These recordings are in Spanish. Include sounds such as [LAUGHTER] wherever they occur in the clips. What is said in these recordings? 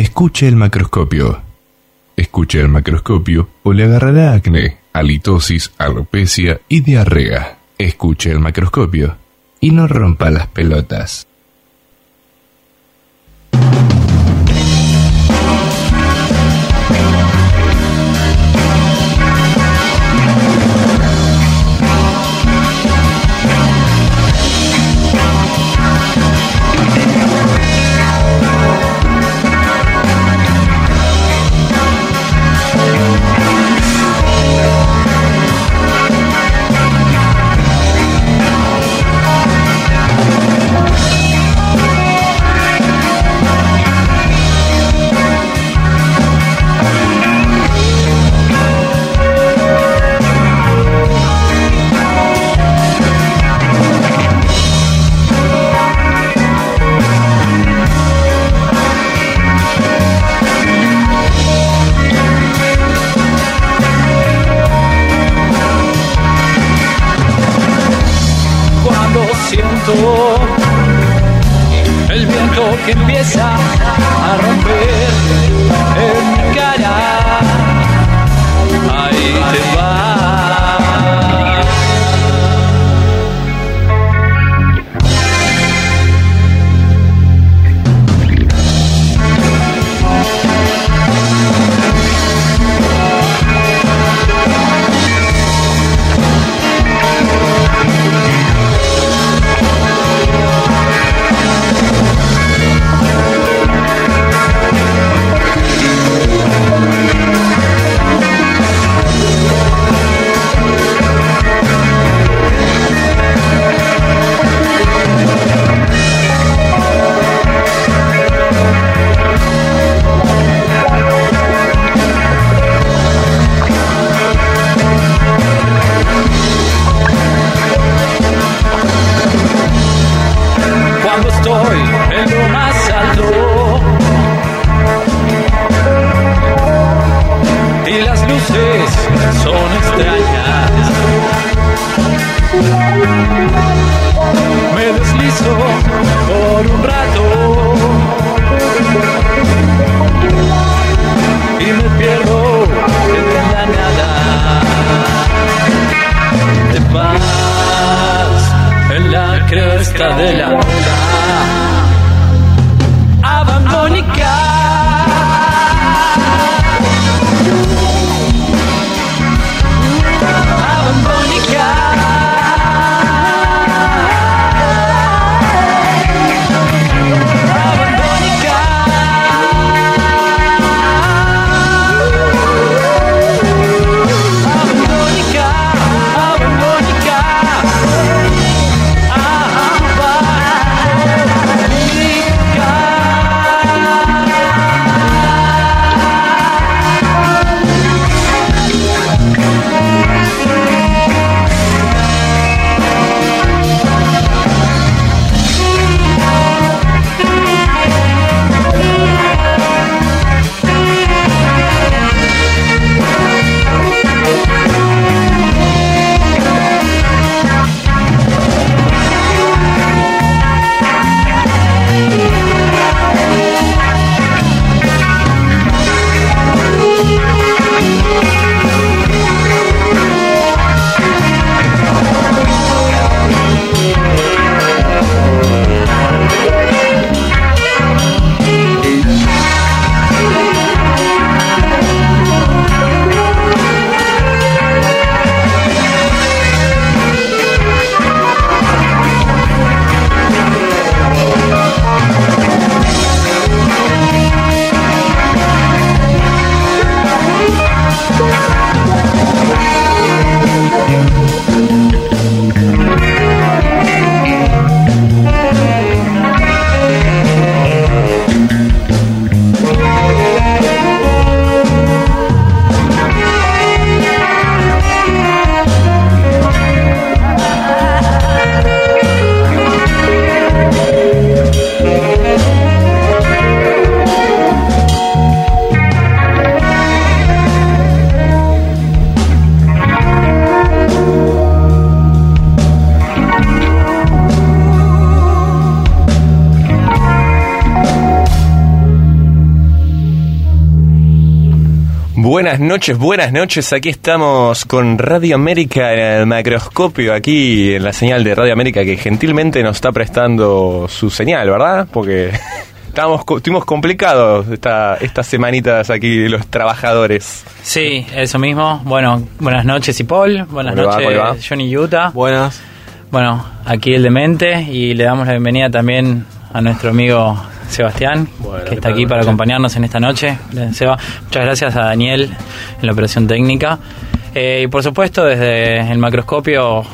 Escuche el macroscopio. Escuche el macroscopio o le agarrará acné, halitosis, alopecia y diarrea. Escuche el macroscopio y no rompa las pelotas. Buenas noches, buenas noches. Aquí estamos con Radio América en el macroscopio, aquí en la señal de Radio América que gentilmente nos está prestando su señal, ¿verdad? Porque [LAUGHS] estábamos, co- estuvimos complicados esta, estas semanitas aquí los trabajadores. Sí, eso mismo. Bueno, buenas noches, y Paul. Buenas noches. Johnny Utah. Buenas. Bueno, aquí el demente y le damos la bienvenida también a nuestro amigo Sebastián, Bueno, que ¿qué está tal? aquí para acompañarnos en esta noche. Seba, muchas gracias a Daniel en la operación técnica. Eh, y por supuesto, desde el macroscopio,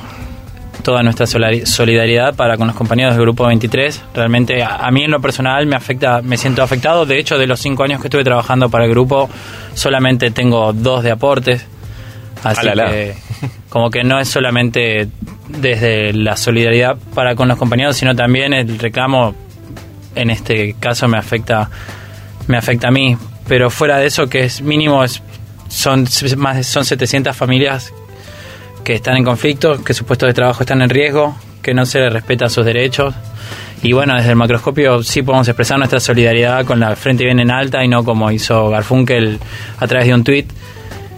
toda nuestra solidaridad para con los compañeros del Grupo 23. Realmente, a, a mí en lo personal me afecta, me siento afectado. De hecho, de los cinco años que estuve trabajando para el grupo, solamente tengo dos de aportes. Así Alala. que, como que no es solamente desde la solidaridad para con los compañeros, sino también el reclamo, en este caso me afecta, me afecta a mí. Pero fuera de eso, que es mínimo, es, son más de- son 700 familias que están en conflicto, que sus puestos de trabajo están en riesgo, que no se les respeta sus derechos. Y bueno, desde el macroscopio sí podemos expresar nuestra solidaridad con la frente bien en alta y no como hizo Garfunkel a través de un tuit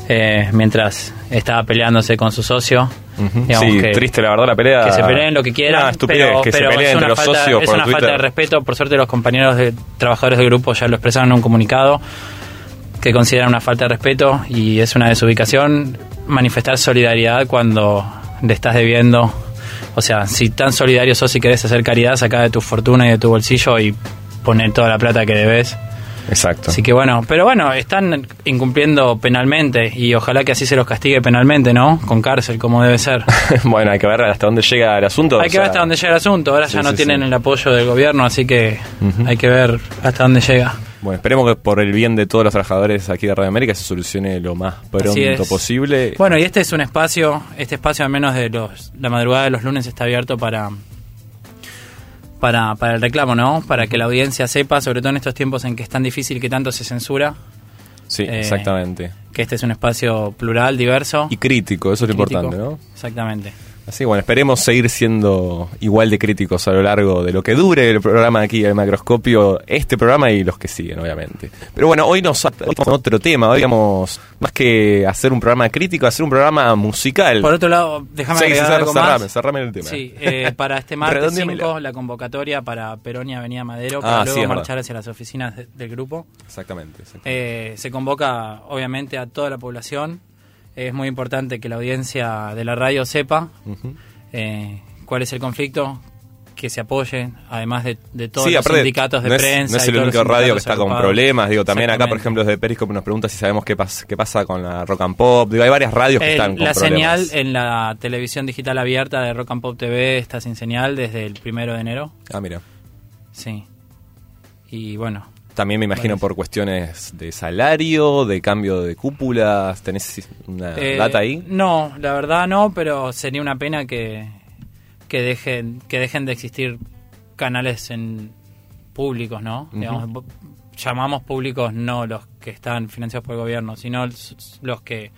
eh, mientras estaba peleándose con su socio. Digamos sí, que- triste la verdad la pelea. que se peleen lo que quieran, estupidez, pero, que pero se peleen es entre una, los falta, socios es por una falta de respeto. Por suerte los compañeros de trabajadores del grupo ya lo expresaron en un comunicado que consideran una falta de respeto y es una desubicación manifestar solidaridad cuando le estás debiendo. O sea, si tan solidario sos y querés hacer caridad, saca de tu fortuna y de tu bolsillo y poner toda la plata que debes. Exacto. Así que bueno, pero bueno, están incumpliendo penalmente y ojalá que así se los castigue penalmente, ¿no? Con cárcel, como debe ser. [LAUGHS] bueno, hay que ver hasta dónde llega el asunto. Hay que ver hasta dónde llega el asunto. Ahora Sí, ya no sí, tienen sí. el apoyo del gobierno, así que hay que ver hasta dónde llega. Bueno, esperemos que por el bien de todos los trabajadores aquí de Radio América se solucione lo más pronto posible. Bueno, y este es un espacio, este espacio al menos de los, la madrugada de los lunes está abierto para, para, para el reclamo, ¿no? Para que la audiencia sepa, sobre todo en estos tiempos en que es tan difícil que tanto se censura, sí, eh, exactamente. que este es un espacio plural, diverso. Y crítico, eso es lo importante, ¿no? Exactamente. Así bueno, esperemos seguir siendo igual de críticos a lo largo de lo que dure el programa aquí, el macroscopio, este programa y los que siguen, obviamente. Pero bueno, hoy nos con otro tema, hoy vamos más que hacer un programa crítico, hacer un programa musical. Por otro lado, déjame Sí, agregar sí, algo cerrame, más. cerrame el tema. Sí, eh, para este [LAUGHS] martes Redondéamela. 5, la convocatoria para Perón y Avenida Madero, Ah, para sí, luego es marchar verdad. hacia las oficinas de- del grupo. Exactamente. exactamente. Eh, se convoca, obviamente, a toda la población. Es muy importante que la audiencia de la radio sepa eh, cuál es el conflicto, que se apoyen, además de, de todos Sí, los aparte, sindicatos de no es, prensa. no es y el único radio que está con problemas. Digo, también acá, por ejemplo, desde Periscope nos pregunta si sabemos qué, pas- qué pasa con la rock and pop. Digo, hay varias radios que El- están con la problemas. señal en la televisión digital abierta de Rock and Pop TV está sin señal desde el primero de enero. Ah, mira. Sí. Y bueno, También me imagino por cuestiones de salario, de cambio de cúpulas. ¿Tenés una Eh, data ahí? No, la verdad no, pero sería una pena que, que dejen que dejen de existir canales en públicos, ¿no? Digamos, llamamos públicos no los que están financiados por el gobierno, sino los los que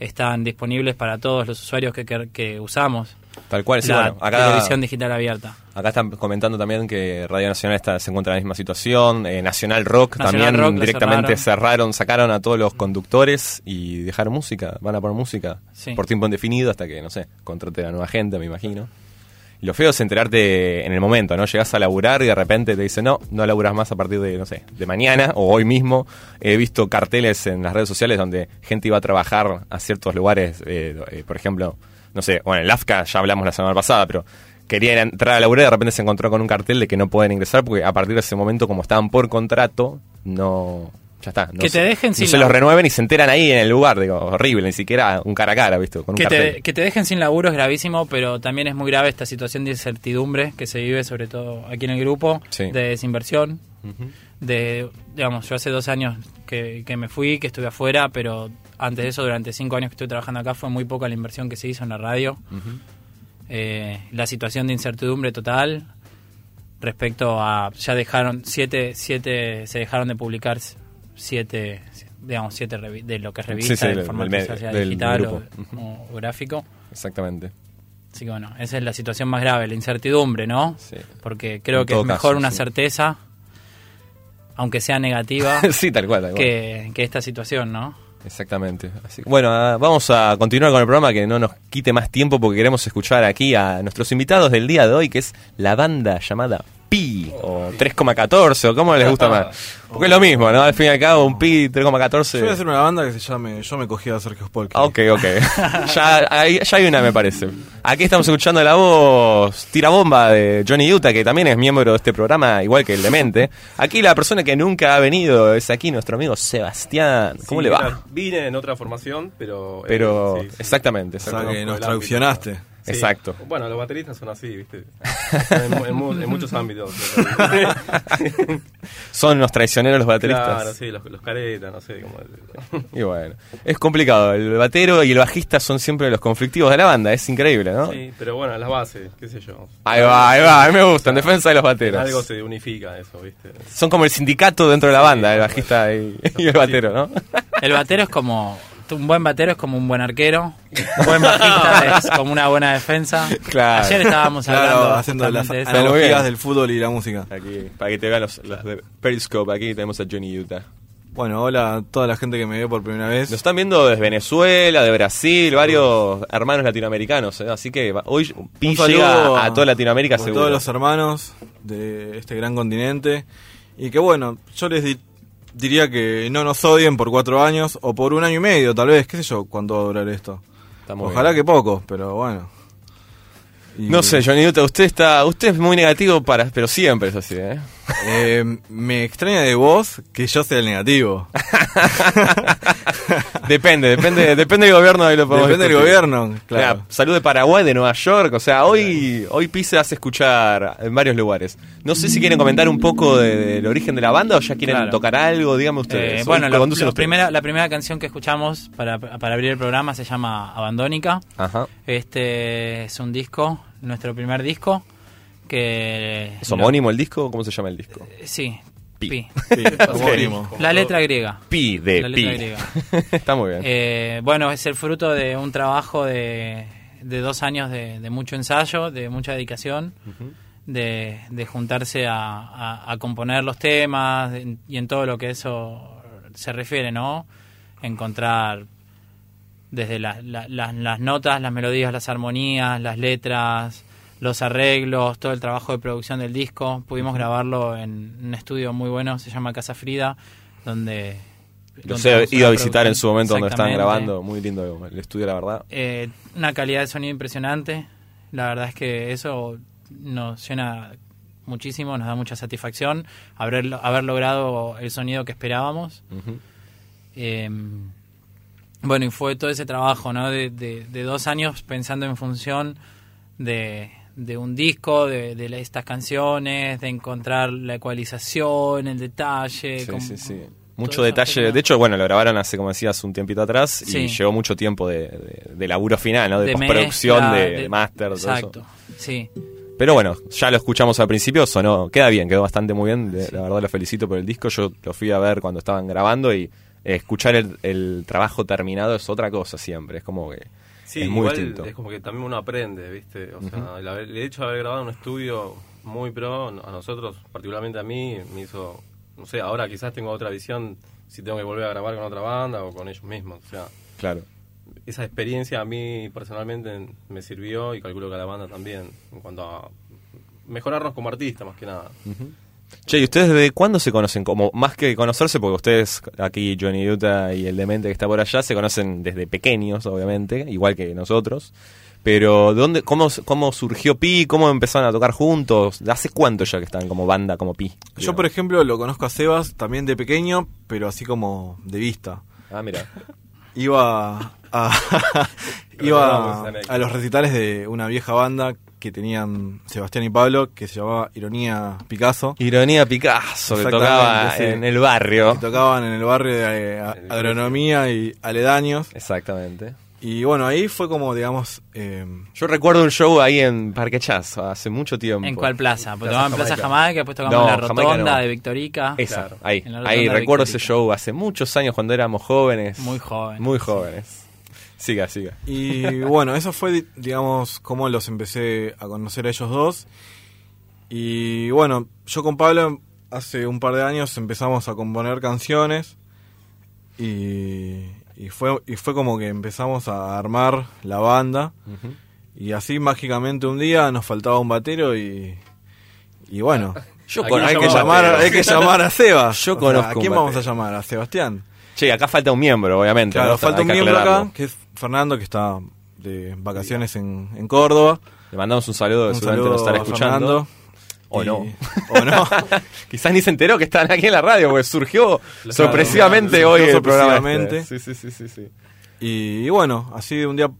están disponibles para todos los usuarios que, que, que usamos Tal cual, sí, la bueno, acá, televisión digital abierta. Acá están comentando también que Radio Nacional está, se encuentra en la misma situación, eh, Nacional Rock Nacional también Rock directamente cerraron. cerraron. sacaron a todos los conductores y dejaron música, van a poner música Sí. por tiempo indefinido hasta que, no sé, contrate a nueva gente, me imagino. Y lo feo es enterarte en el momento, ¿no? Llegás a laburar y de repente te dicen, no, no laburas más a partir de, no sé, de mañana o hoy mismo. He visto carteles en las redes sociales donde gente iba a trabajar a ciertos lugares, eh, eh, por ejemplo, no sé, bueno, en el AFCA ya hablamos la semana pasada, pero querían entrar a laburar y de repente se encontró con un cartel de que no pueden ingresar porque a partir de ese momento, como estaban por contrato, no... Ya está. No Que se- te dejen no sin se la- los renueven y se enteran ahí en el lugar, digo, horrible, ni siquiera un cara a cara, ¿viste? Con un Que cartel. te, que te dejen sin laburo es gravísimo, pero también es muy grave esta situación de incertidumbre que se vive, sobre todo aquí en el grupo, Sí. de desinversión. De, digamos, yo hace dos años que, que me fui, que estuve afuera, pero antes de eso, durante cinco años que estuve trabajando acá, fue muy poca la inversión que se hizo en la radio. Eh, la situación de incertidumbre total respecto a ya dejaron siete siete se dejaron de publicar siete digamos siete de lo que es revista Sí, sí, en formato del del digital o, o gráfico Exactamente. así que bueno esa es la situación más grave la incertidumbre no Sí. porque creo En que es mejor una certeza aunque sea negativa [LAUGHS] sí, tal cual, tal cual. que, que esta situación no Exactamente. Bueno, ah, vamos a continuar con el programa que no nos quite más tiempo porque queremos escuchar aquí a nuestros invitados del día de hoy, que es la banda llamada Pi, o 3,14, o cómo les gusta más. Porque es lo mismo, ¿no? Al fin y al cabo, un Pi 3,14. Yo voy a hacer una banda que se llame Yo me cogí a Sergio Spolky. Ah, Ok, ok. [LAUGHS] ya, hay, ya hay una, me parece. Aquí estamos escuchando la voz tirabomba de Johnny Utah, que también es miembro de este programa, igual que el Demente. Aquí la persona que nunca ha venido es aquí nuestro amigo Sebastián. ¿Cómo Sí, le va? mira, Vine en otra formación, pero... eh, Pero, sí, sí. exactamente. O sea exactamente. que nos traduccionaste. Sí. Exacto. Bueno, los bateristas son así, ¿viste? en, en en muchos ámbitos. [LAUGHS] Son los traicioneros los bateristas. Claro, sí, los, los caretas, no sé cómo. Y bueno, es complicado. El batero y el bajista son siempre los conflictivos de la banda. Es increíble, ¿no? Sí, pero bueno, las bases, qué sé yo. Ahí va, ahí va. A mí me gusta. En defensa de los bateros. Algo se unifica eso, ¿viste? Son como el sindicato dentro de la banda, el bajista y, y el batero, ¿no? El batero es como. Un buen batero es como un buen arquero. Un buen bajista [LAUGHS] es como una buena defensa. Claro. Ayer estábamos hablando. Claro, haciendo las de analogías del fútbol y la música. Aquí, para que te vean los, los de Periscope. Aquí tenemos a Johnny Utah. Bueno, hola a toda la gente que me ve por primera vez. Nos están viendo desde Venezuela, de Brasil, varios hermanos latinoamericanos. ¿eh? Así que hoy llega a toda Latinoamérica a seguro. todos los hermanos de este gran continente. Y que bueno, yo les di- diría que no nos odien por cuatro años o por un año y medio, tal vez. ¿Qué sé yo cuánto va a durar esto? Ojalá bien. que poco, pero bueno. Y, No sé, Johnny Utah, usted está, usted es muy negativo para, pero siempre es así, ¿eh? Eh, me extraña de vos que yo sea el negativo. [LAUGHS] Depende, depende, depende del gobierno ahí lo Depende del gobierno, claro. Mira, salud de Paraguay, de Nueva York, o sea, hoy, hoy Pi se hace escuchar en varios lugares. No sé si quieren comentar un poco de- del origen de la banda o ya quieren Claro. tocar algo, díganme ustedes. Eh, bueno, lo- conducen lo ustedes. primera, la primera canción que escuchamos para, para abrir el programa se llama Abandónica. Ajá. Este es un disco, nuestro primer disco. Que ¿Es homónimo el disco? ¿Cómo se llama el disco? lo- sí, Pi. Pi. [LAUGHS] Homónimo. La letra griega. Pi de La Pi. letra griega. [LAUGHS] Está muy bien. Eh, bueno, es el fruto de un trabajo de, de dos años de, de mucho ensayo, de mucha dedicación, de, de juntarse a, a- a componer los temas y en todo lo que eso se refiere, ¿no? Encontrar desde la- la- la- las notas, las melodías, las armonías, las letras, los arreglos, todo el trabajo de producción del disco. Pudimos grabarlo en un estudio muy bueno, se llama Casa Frida, donde... Los he ido a visitar en su momento donde estaban grabando. Muy lindo el estudio, la verdad. Eh, una calidad de sonido impresionante. La verdad es que eso nos llena muchísimo, nos da mucha satisfacción haber, haber logrado el sonido que esperábamos. Eh, bueno, y fue todo ese trabajo, ¿no? De, de- de dos años pensando en función de, de un disco, de, de estas canciones, de encontrar la ecualización, el detalle. Sí, como- sí, sí. Mucho detalle. De hecho, bueno, lo grabaron hace, como decías, un tiempito atrás y Sí. llevó mucho tiempo de, de- de laburo final, ¿no? De, postproducción, mezcla, de, máster, todo eso. Exacto, sí. Pero bueno, ya lo escuchamos al principio, sonó, queda bien, quedó bastante muy bien. de- La verdad lo felicito por el disco. Yo lo fui a ver cuando estaban grabando y eh, escuchar el, el trabajo terminado es otra cosa siempre. Es como que Sí, es muy igual distinto. es como que también uno aprende, ¿viste? O sea, el, haber- el hecho de haber grabado en un estudio muy pro, a nosotros, particularmente a mí, me hizo, no sé, ahora quizás tengo otra visión si tengo que volver a grabar con otra banda o con ellos mismos. O sea, Claro. esa experiencia a mí personalmente me sirvió y calculo que a la banda también, en cuanto a mejorarnos como artistas más que nada. Che, ¿y ustedes desde cuándo se conocen? Como más que conocerse, porque ustedes aquí, Johnny Utah y el demente que está por allá, se conocen desde pequeños, obviamente, igual que nosotros. Pero, ¿dónde, cómo, cómo surgió Pi? ¿Cómo empezaron a tocar juntos? ¿Hace cuánto ya que están como banda, como Pi? Yo, por ejemplo, lo conozco a Sebas también de pequeño, pero así como de vista. Ah, mira. Iba a, [LAUGHS] iba a los recitales de una vieja banda que tenían Sebastián y Pablo, que se llamaba Ironía Picasso. Ironía Picasso, que tocaba sí. en el barrio. que tocaban en el barrio de eh, a- agronomía y aledaños. Exactamente. Y bueno, ahí fue como, digamos, eh, Yo recuerdo un show ahí en Parque Chas hace mucho tiempo. ¿En cuál plaza? Pues Plaza tocamos en Plaza Jamaica. Jamaica, después tocamos No, en la Rotonda no. de Victorica. Esa, Claro. ahí. Ahí recuerdo ese show hace muchos años cuando éramos jóvenes. Muy jóvenes. Muy jóvenes. Siga, siga. Y bueno, eso fue, di- digamos, como los empecé a conocer a ellos dos. Y bueno, yo con Pablo hace un par de años empezamos a componer canciones. Y, Y fue, y fue como que empezamos a armar la banda. Y así mágicamente un día nos faltaba un batero y, y bueno, [LAUGHS] Yo hay que, llamar, hay que llamar a Sebas. Yo O sea, conozco ¿A quién vamos a llamar? ¿A Sebastián? Che, acá falta un miembro, obviamente. Claro, ¿no? falta un miembro aclararlo. acá, que es Fernando, que está de vacaciones en, en Córdoba. Le mandamos un saludo, Un seguramente saludo nos estará a escuchando. Fernando. O Y- no. O no. [LAUGHS] Quizás ni se enteró que estaban aquí en la radio, porque surgió sorpresivamente Claro, hoy surgió el programa. este. Sí, sí, sí, sí, sí. Y, y bueno, así de un día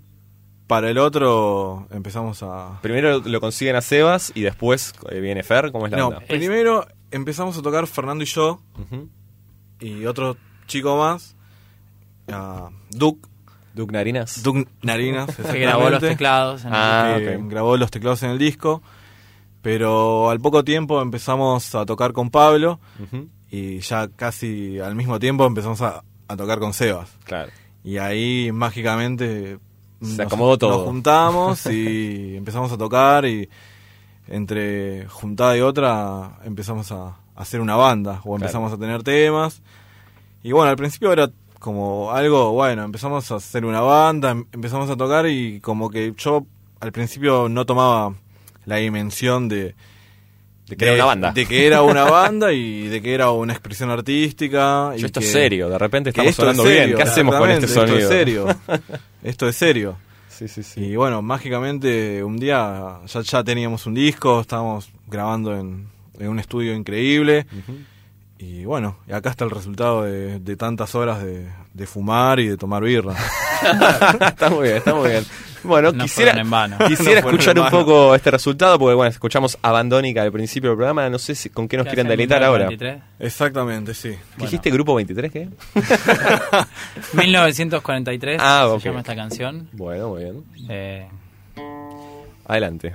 para el otro empezamos a... Primero lo consiguen a Sebas y después eh, viene Fer. ¿Cómo es la No, onda? primero empezamos a tocar Fernando y yo y otro chico más, a Duke, Duke Narinas. Duke Narinas, [LAUGHS] Que grabó los teclados. en el- Ah, ok. grabó los teclados en el disco. Pero al poco tiempo empezamos a tocar con Pablo y ya casi al mismo tiempo empezamos a, a tocar con Sebas. Claro. Y ahí mágicamente Se acomodó todo. nos juntamos y [LAUGHS] empezamos a tocar y entre juntada y otra empezamos a hacer una banda o empezamos a tener temas. Y bueno, al principio era como algo, bueno, empezamos a hacer una banda, em- empezamos a tocar y como que yo al principio no tomaba la dimensión de... De que era una banda. De que era una [LAUGHS] banda y de que era una expresión artística. y esto que- es serio, de repente estamos es bien. ¿Qué hacemos con este sonido? Esto es serio. [LAUGHS] esto es serio. Sí, sí, sí. Y bueno, mágicamente un día ya, ya teníamos un disco, estábamos grabando en, en un estudio increíble. Y bueno, y acá está el resultado de, de tantas horas de, de fumar y de tomar birra. [LAUGHS] está muy bien, está muy bien. Bueno, No quisiera, fueron en vano. quisiera [LAUGHS] No escuchar en un vano. poco este resultado, porque bueno, escuchamos Abandónica al principio del programa. No sé si, con qué nos ¿Qué quieren deleitar ahora. 1943? Exactamente, sí. ¿Qué dijiste, Grupo 23? ¿Qué? [LAUGHS] 1943 Ah, se ok. llama esta canción. Bueno, muy bien. Eh, Adelante.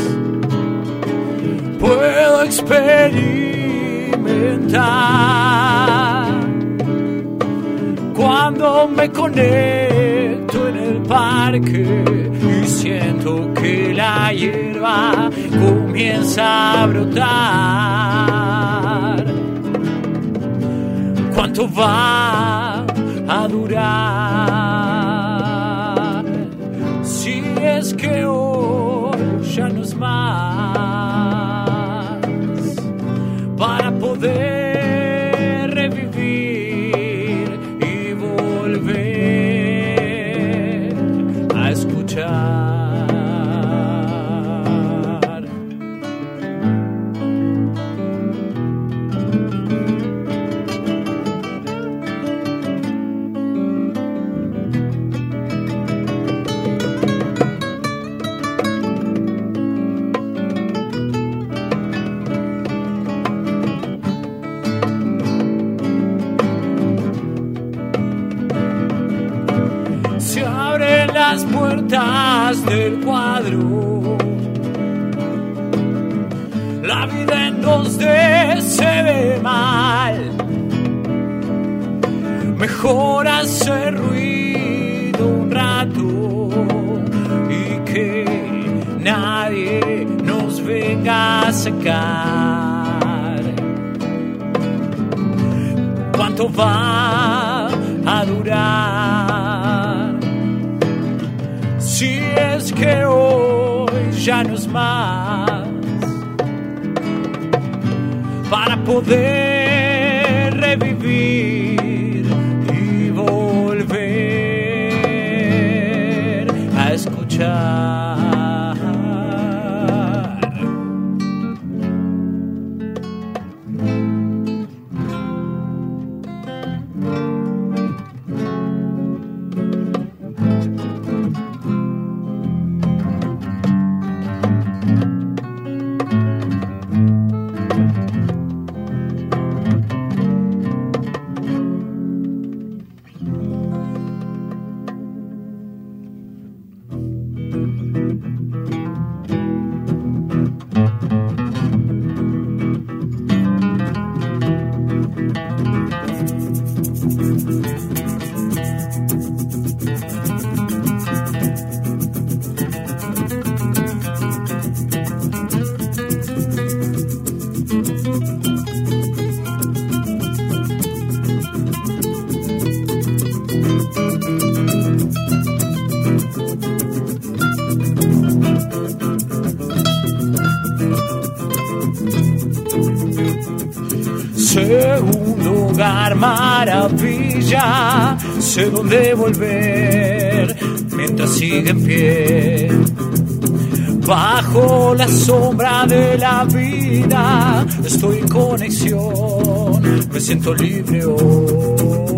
puedo experimentar. Cuando me conecto en el parque y siento que la hierba comienza a brotar. Cuánto va a durar sé dónde volver mientras sigue en pie. Bajo la sombra de la vida, estoy en conexión, me siento libre hoy.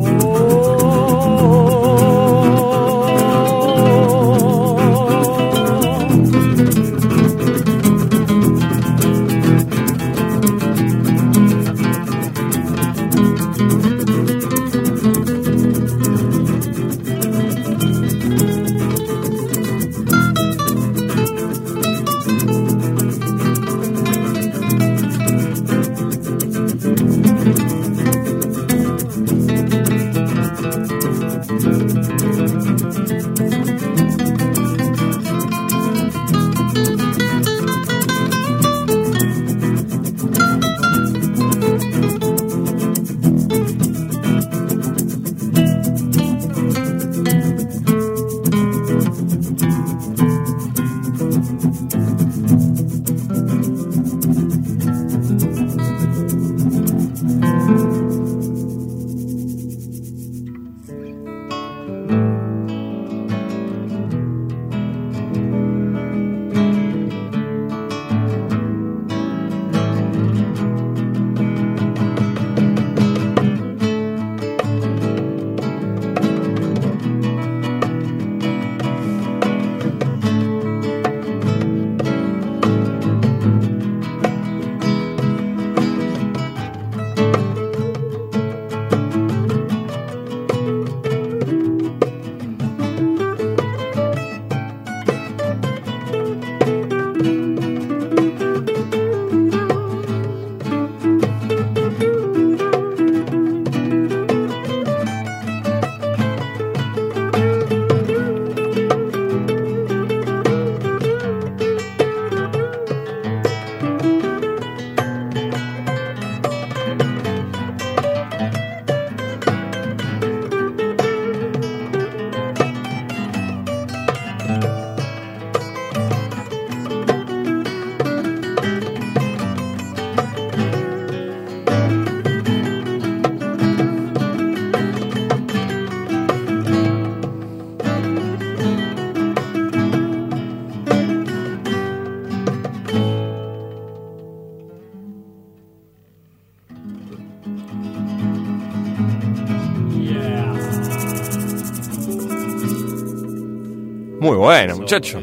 Bueno, muchacho.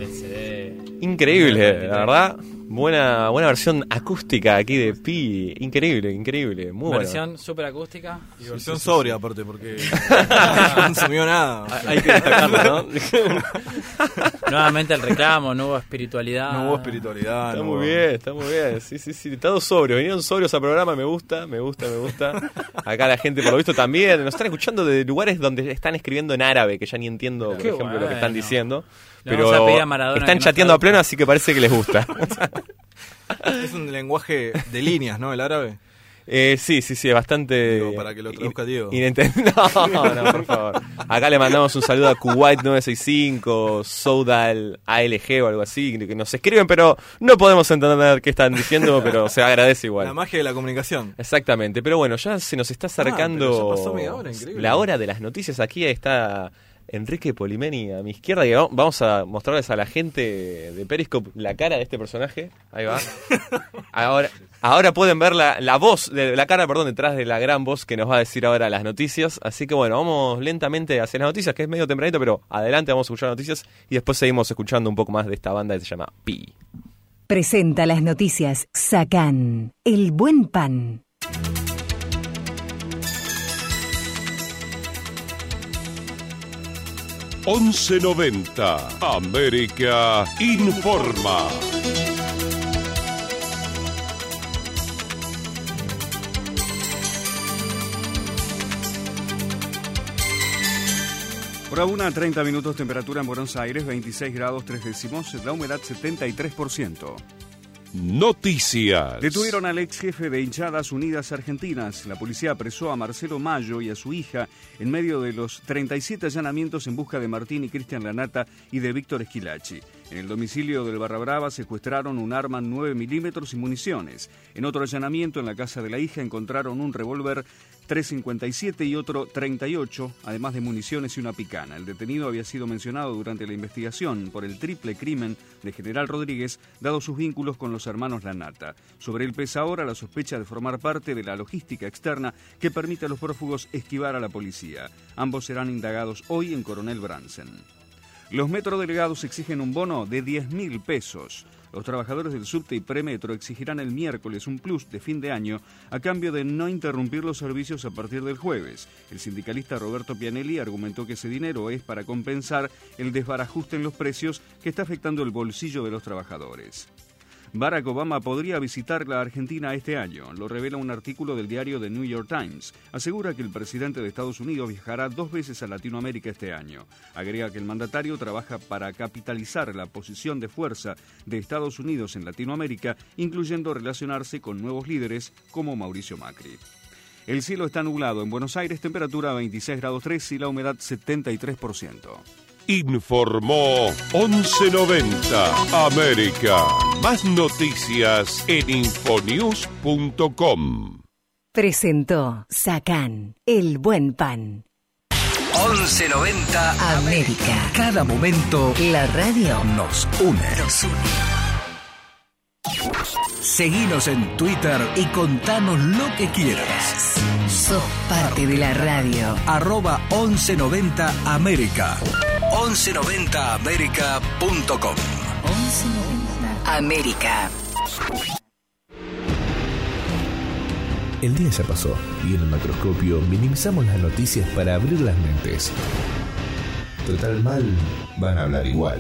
Increíble, la verdad. Buena, buena versión acústica aquí de Pi. Increíble, increíble. Muy bueno. Versión super acústica. Y versión sobria, aparte, porque [LAUGHS] no consumió nada. Hay que destacarlo, ¿no? [LAUGHS] Nuevamente el reclamo, no hubo espiritualidad. No hubo espiritualidad. Está no muy hubo- bien, está muy bien. Sí, sí, sí. Todos sobrios. Vinieron sobrios al programa. Me gusta, me gusta, me gusta. Acá la gente, por lo visto, también. Nos están escuchando de lugares donde están escribiendo en árabe, que ya ni entiendo, por ejemplo, lo que están diciendo. Pero vamos a pedir a Maradona están chateando a pleno, así que parece que les gusta. [LAUGHS] Es un lenguaje de líneas, ¿no? El árabe. Eh, sí, sí, sí, es bastante. Digo, para que lo traduzca Diego. [LAUGHS] No, no, por favor. Acá le mandamos un saludo a Kuwait 965, Soudal ALG o algo así, que nos escriben, pero no podemos entender qué están diciendo, pero se agradece igual. La magia de la comunicación. Exactamente, pero bueno, ya se nos está acercando pero ya pasó media hora, increíble. la hora de las noticias. Aquí está Enrique Polimeni a mi izquierda y va- vamos a mostrarles a la gente de Periscope la cara de este personaje. Ahí va. [LAUGHS] Ahora, ahora pueden ver la, la voz, de, la cara, perdón, detrás de la gran voz que nos va a decir ahora las noticias. Así que bueno, vamos lentamente hacia las noticias, que es medio tempranito, pero adelante vamos a escuchar noticias y después seguimos escuchando un poco más de esta banda que se llama Pi. Presenta las noticias Sacán, el buen pan. Once noventa América informa. Hora una, 30 minutos, temperatura en Buenos Aires, 26 grados 3 décimos, la humedad 73%. Noticias. Detuvieron al ex jefe de Hinchadas Unidas Argentinas. La policía apresó a Marcelo Mayo y a su hija en medio de los 37 allanamientos en busca de Martín y Cristian Lanata y de Víctor Esquilachi. En el domicilio del Barra Brava secuestraron un arma 9 milímetros y municiones. En otro allanamiento en la casa de la hija encontraron un revólver 357 y otro 38, además de municiones y una picana. El detenido había sido mencionado durante la investigación por el triple crimen de General Rodríguez, dado sus vínculos con los hermanos Lanata. Sobre él pesa ahora la sospecha de formar parte de la logística externa que permite a los prófugos esquivar a la policía. Ambos serán indagados hoy en Coronel Bransen. Los metrodelegados exigen un bono de 10 mil pesos. Los trabajadores del subte y premetro exigirán el miércoles un plus de fin de año a cambio de no interrumpir los servicios a partir del jueves. El sindicalista Roberto Pianelli argumentó que ese dinero es para compensar el desbarajuste en los precios que está afectando el bolsillo de los trabajadores. Barack Obama podría visitar la Argentina este año, lo revela un artículo del diario The New York Times. Asegura que el presidente de Estados Unidos viajará dos veces a Latinoamérica este año. Agrega que el mandatario trabaja para capitalizar la posición de fuerza de Estados Unidos en Latinoamérica, incluyendo relacionarse con nuevos líderes como Mauricio Macri. El cielo está nublado en Buenos Aires, temperatura 26 grados 3 y la humedad 73%. Informó 1190 América. Más noticias en infonews.com. Presentó Sacán, el buen pan. 1190 América. Cada momento La radio nos une. nos une. Seguinos en Twitter y contanos lo que quieras. Sos parte de la radio. Arroba 1190 América. 1190américa.com. 1190 América. El día ya pasó y en el macroscopio minimizamos las noticias para abrir las mentes. Total mal, van a hablar igual.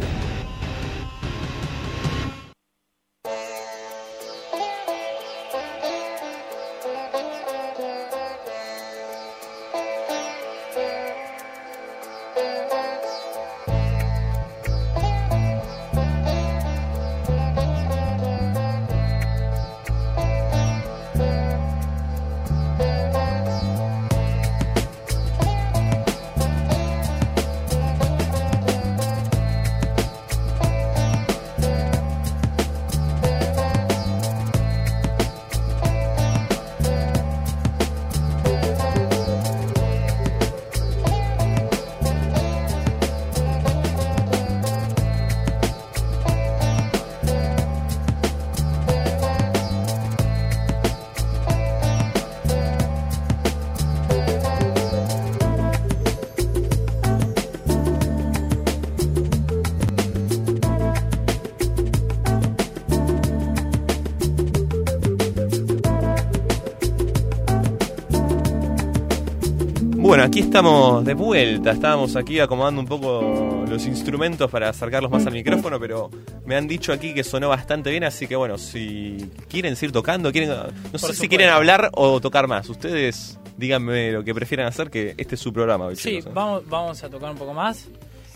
Estamos de vuelta. Estábamos aquí acomodando un poco los instrumentos para acercarlos más al micrófono, pero me han dicho aquí que sonó bastante bien, así que bueno, si quieren seguir tocando, quieren, no sé si quieren hablar o tocar más. Ustedes díganme lo que prefieran hacer, que este es su programa. Sí, ¿eh? vamos, vamos a tocar un poco más.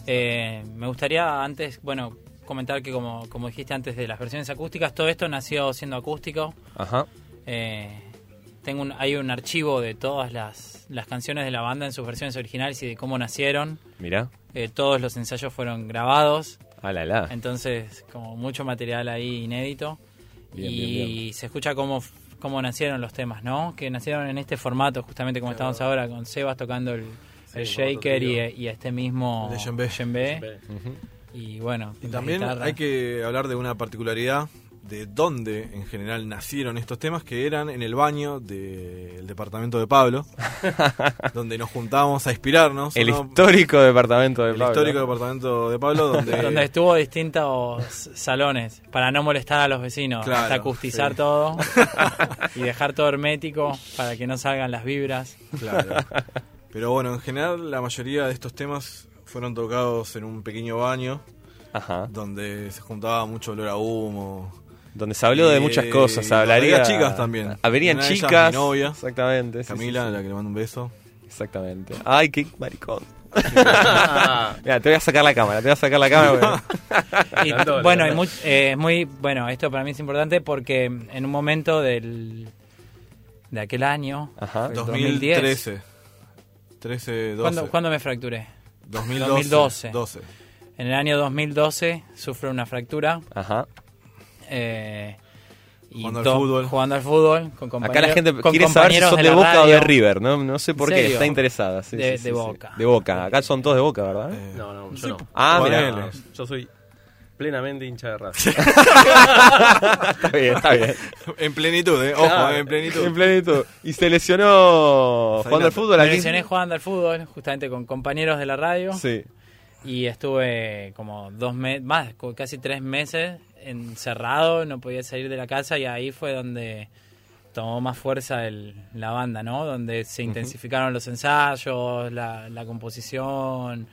Eh, me gustaría antes, bueno, comentar que como, como dijiste antes de las versiones acústicas, todo esto nació siendo acústico. Ajá. Eh, tengo un, hay un archivo de todas las, las canciones de la banda en sus versiones originales y de cómo nacieron. Mirá. Eh, todos los ensayos fueron grabados. Ah, la, la. Entonces, como mucho material ahí inédito. Bien, y bien, bien. se escucha cómo, cómo nacieron los temas, ¿no? Que nacieron en este formato, justamente como estamos ahora, con Sebas tocando el, el shaker y, y este mismo de djembe. Ujú. Y bueno, Y también hay que hablar de una particularidad de dónde en general nacieron estos temas, que eran en el baño del departamento de Pablo, [LAUGHS] donde nos juntábamos a inspirarnos. El ¿no? histórico departamento de El Pablo. histórico departamento de Pablo, donde, [LAUGHS] donde estuvo distintos salones para no molestar a los vecinos, Claro, hasta acustizar sí. todo [LAUGHS] y dejar todo hermético para que no salgan las vibras. Claro. Pero bueno, en general la mayoría de estos temas fueron tocados en un pequeño baño, Ajá. donde se juntaba mucho olor a humo. Donde se habló de Eh, muchas cosas. Se donde hablaría. chicas también. Una de ellas, chicas. mi novia, Exactamente. sí, Camila, sí, sí. a la que le mando un beso. Exactamente. Ay, qué maricón. [LAUGHS] Mira, te voy a sacar la cámara, te voy a sacar la cámara. porque- [LAUGHS] Y, Tanto, bueno, y eh, es muy bueno, esto para mí es importante porque en un momento del de aquel año, Ajá. el 2013. 13, 12. ¿cuándo, cuándo me fracturé? 2012. 2012. 12. En el año 2012 sufre una fractura. Ajá. Eh, y Jugando al fútbol. Jugando al fútbol. Con Acá la compañeros- gente con quiere saber si compañeros son de, la Boca o de radio. River, ¿no? No sé por ¿En qué, serio? está interesada. sí, De- sí, de sí, Boca. sí. De Boca. Acá son todos de Boca, ¿verdad? Eh, No, no, yo sí, no. Ah, ponele. mirá. Yo soy plenamente hincha de Racing. [LAUGHS] está bien, está bien. En plenitud, ¿eh? Ojo, Claro, en plenitud. En plenitud. Y se lesionó jugando al fútbol Me lesioné jugando al fútbol, justamente con compañeros de la radio. Sí. Y estuve como dos meses, más, casi tres meses encerrado, no podía salir de la casa y ahí fue donde tomó más fuerza el- la banda, ¿no? Donde se intensificaron los ensayos, la, la composición,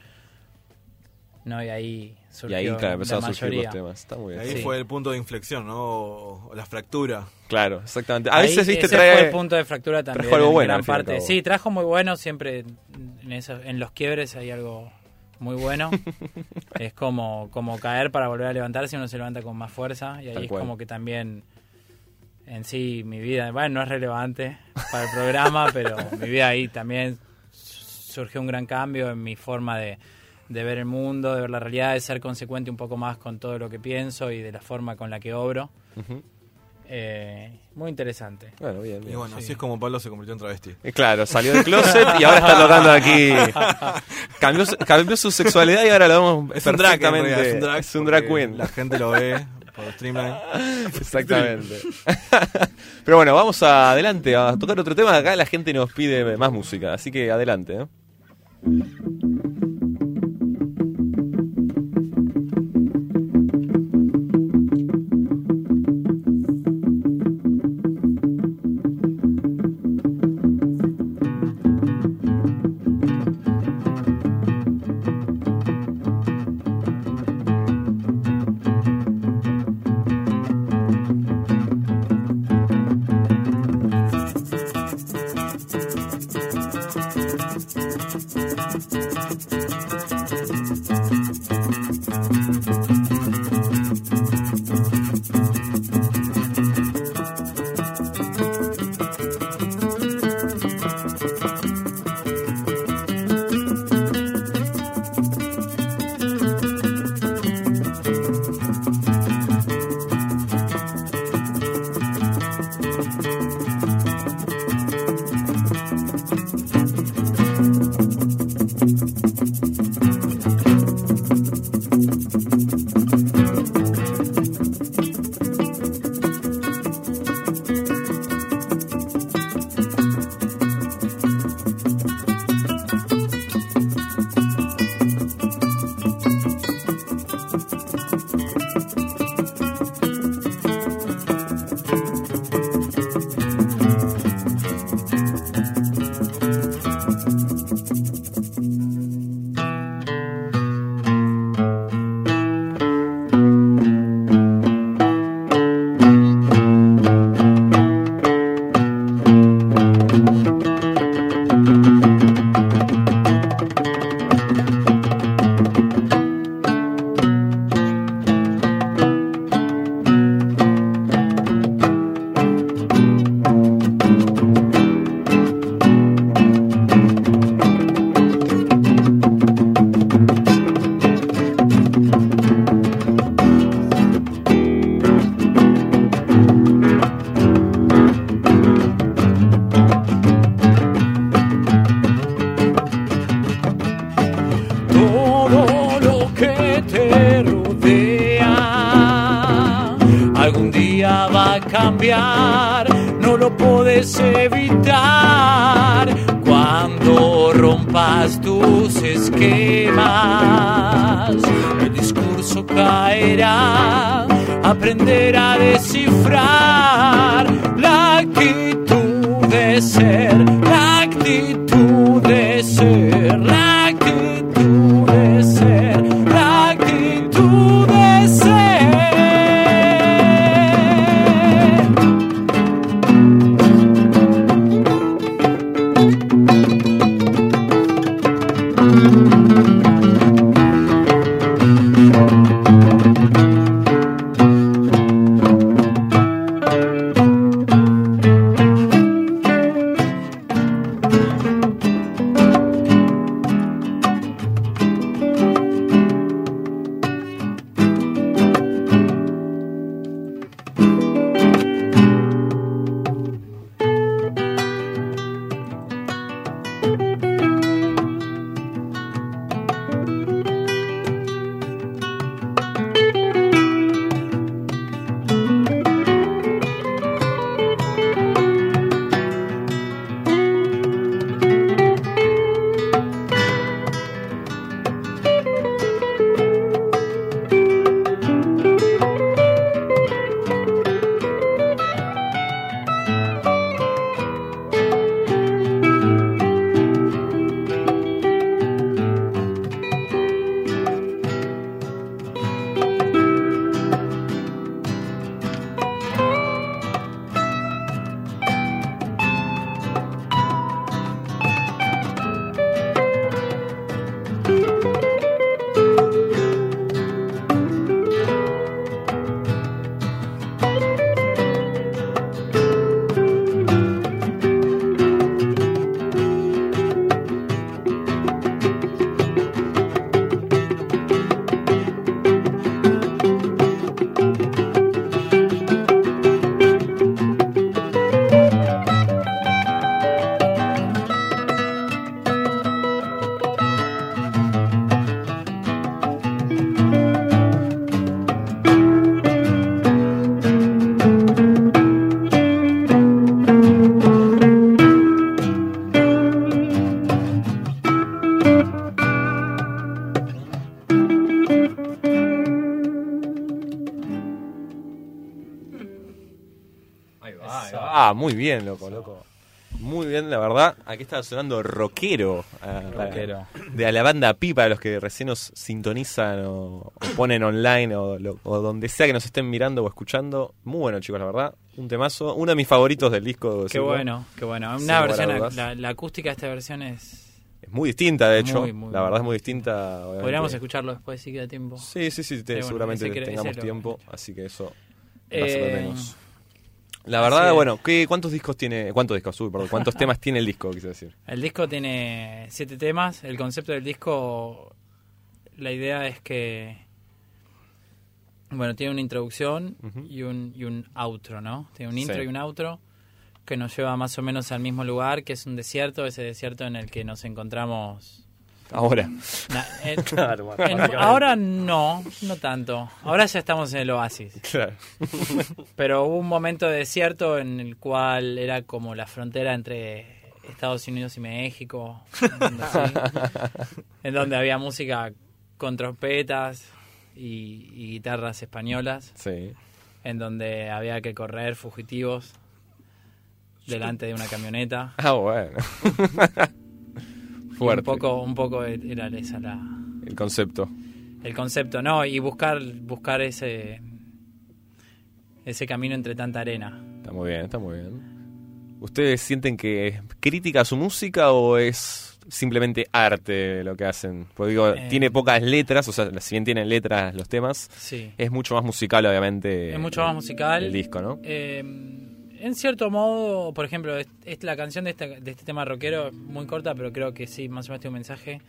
¿no? Y ahí Y surgió ahí, claro, la empezaron a surgir mayoría. los temas. Está muy bien. Ahí Sí. fue el punto de inflexión, ¿no? O, o la fractura. Claro, exactamente. A Ahí veces, viste, ese trae. fue el punto de fractura también. trajo algo en bueno, gran y al parte. Sí, trajo muy bueno. Siempre en, eso- en los quiebres hay algo muy bueno. [LAUGHS] es como, como caer para volver a levantarse. Uno se levanta con más fuerza. Y ahí Tal es cual. como que también en sí mi vida, bueno, no es relevante para el programa, [LAUGHS] pero mi vida ahí también surgió un gran cambio en mi forma de, de ver el mundo, de ver la realidad, de ser consecuente un poco más con todo lo que pienso y de la forma con la que obro. Eh, muy interesante. Bueno, bien, Y bien. bueno, Sí. así es como Pablo se convirtió en travesti. Eh, Claro, salió del closet y ahora está tocando aquí. [LAUGHS] Cambió, su- cambió su sexualidad y ahora lo vemos Es un drag, es un drag, Es un drag queen. La gente lo ve por streamline. [LAUGHS] Exactamente. [LAUGHS] Pero bueno, vamos a- adelante a tocar otro tema. Acá la gente nos pide más música, así que adelante. ¿eh? Que te rodea. Algún día va a cambiar, no lo puedes evitar. Cuando rompas tus esquemas. El discurso caerá, aprender a descifrar la actitud de ser, la actitud de ser, muy bien, loco, loco. Muy bien, la verdad. Aquí estaba sonando rockero. para- Rockero. de a la banda Pi para los que recién nos sintonizan o, o ponen online o, lo- o donde sea que nos estén mirando o escuchando. Muy bueno, chicos, la verdad. Un temazo. Uno de mis favoritos del disco. Qué bueno, qué bueno. Una versión, la, la acústica de esta versión es... Es muy distinta, de hecho. Muy, muy, la verdad es muy distinta. obviamente. Podríamos escucharlo después si queda tiempo. Sí, sí, sí, te- Eh, bueno, seguramente ese tengamos ese tiempo, así que eso Eh, ser de menos. La verdad, bueno, ¿qué, ¿cuántos discos tiene? ¿Cuántos discos? Uy, perdón, ¿cuántos temas tiene el disco, quise decir? El disco tiene siete temas. El concepto del disco, la idea es que, bueno, tiene una introducción y, un, y un outro, ¿no? Tiene un intro Sí. y un outro que nos lleva más o menos al mismo lugar, que es un desierto, ese desierto en el que nos encontramos. Ahora. Na- [LAUGHS] en- Claro, en- ahora no, no tanto. Ahora ya estamos en el oasis. Claro. [LAUGHS] Pero hubo un momento de desierto en el cual era como la frontera entre Estados Unidos y México, en donde, así, [LAUGHS] en donde había música con trompetas y, y guitarras españolas, Sí. en donde había que correr fugitivos delante de una camioneta. Ah, bueno. Fuerte. Un poco, un poco era esa la, El concepto. el concepto, ¿no? Y buscar, buscar ese, ese camino entre tanta arena. Está muy bien, está muy bien. ¿Ustedes sienten que es crítica a su música o es simplemente arte lo que hacen? Porque digo, Eh. tiene pocas letras, o sea, si bien tienen letras los temas, Sí. es mucho más musical, obviamente. Es mucho más musical. El disco, ¿no? Eh, en cierto modo, por ejemplo, es, es la canción de, este tema rockero es muy corta, pero creo que sí, más o menos tiene un mensaje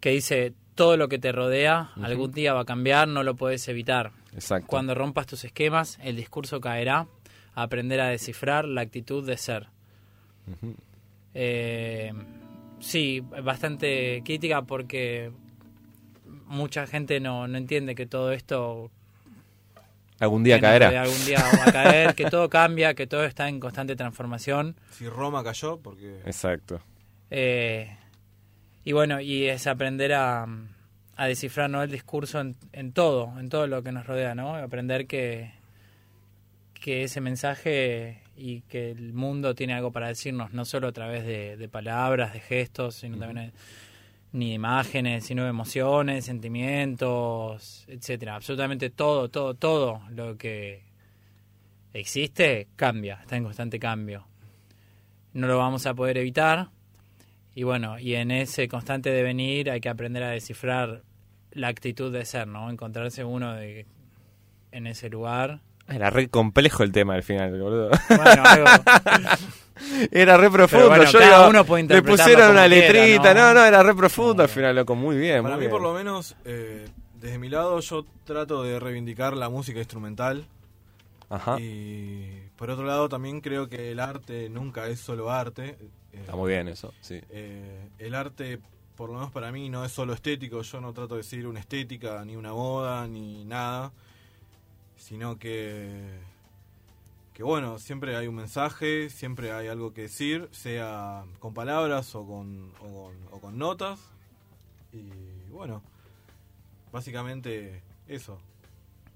que dice, todo lo que te rodea algún día va a cambiar, no lo puedes evitar. Exacto. Cuando rompas tus esquemas, el discurso caerá, aprender a descifrar la actitud de ser. Eh, sí, bastante crítica porque mucha gente no, no entiende que todo esto Algún día que caerá. rodea algún día va a caer, que todo cambia, que todo está en constante transformación. Si Roma cayó, porque Exacto. Eh, y bueno, y es aprender a, a descifrar ¿no? el discurso en, en todo, en todo lo que nos rodea, ¿no? Aprender que, que ese mensaje y que el mundo tiene algo para decirnos, no solo a través de, de palabras, de gestos, sino también de- ni de imágenes, sino de emociones, sentimientos, etcétera. Absolutamente todo, todo, todo lo que existe cambia, está en constante cambio. No lo vamos a poder evitar. Y bueno, y en ese constante devenir hay que aprender a descifrar la actitud de ser, ¿no? Encontrarse uno de, en ese lugar. Era re complejo el tema al final, boludo. Bueno, algo- [LAUGHS] [LAUGHS] Era re profundo. bueno, Yo cada digo, uno puede le pusieron una quiera, letrita. ¿no? ¿no? no, era re profundo al final, loco. Muy bien, para muy mí por bien. lo menos, eh, desde mi lado, yo trato de reivindicar la música instrumental. Ajá. Y por otro lado, también creo que el arte nunca es solo arte. Eh, Está muy bien eso, sí. eh, el arte, por lo menos para mí, no es solo estético. Yo no trato de decir una estética, ni una moda, ni nada. Sino que, que bueno, siempre hay un mensaje, siempre hay algo que decir, sea con palabras o con, o con, o con notas. Y bueno, básicamente eso.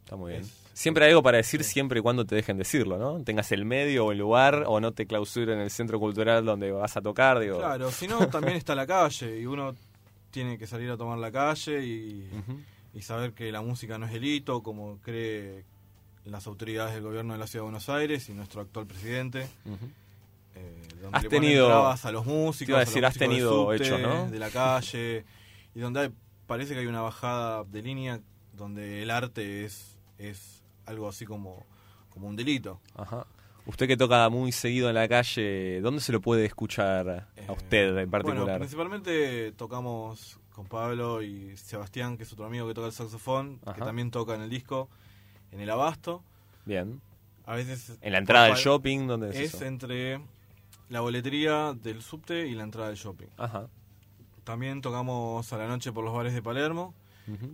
Está muy bien. Es- Siempre hay algo para decir siempre y cuando te dejen decirlo, ¿no? Tengas el medio o el lugar o no te clausuren en el centro cultural donde vas a tocar, digo. Claro, si no, [LAUGHS] también está la calle y uno tiene que salir a tomar la calle y saber que la música no es delito, como cree las autoridades del gobierno de la Ciudad de Buenos Aires y nuestro actual presidente. Eh, donde Has le ponen tenido- trabas a los músicos, a a los decir, has músicos del tenido subte, hechos, ¿no? de la calle, [LAUGHS] y donde hay- parece que hay una bajada de línea donde el arte es, es algo así como, como un delito. Ajá. Usted que toca muy seguido en la calle, ¿dónde se lo puede escuchar a Eh, usted en Bueno, particular? principalmente tocamos con Pablo y Sebastián, que es otro amigo que toca el saxofón, que también toca en el disco, en el Abasto. Bien. A veces En la entrada del shopping, ¿dónde es, Es eso? entre la boletería del subte y la entrada del shopping. Ajá. También tocamos a la noche por los bares de Palermo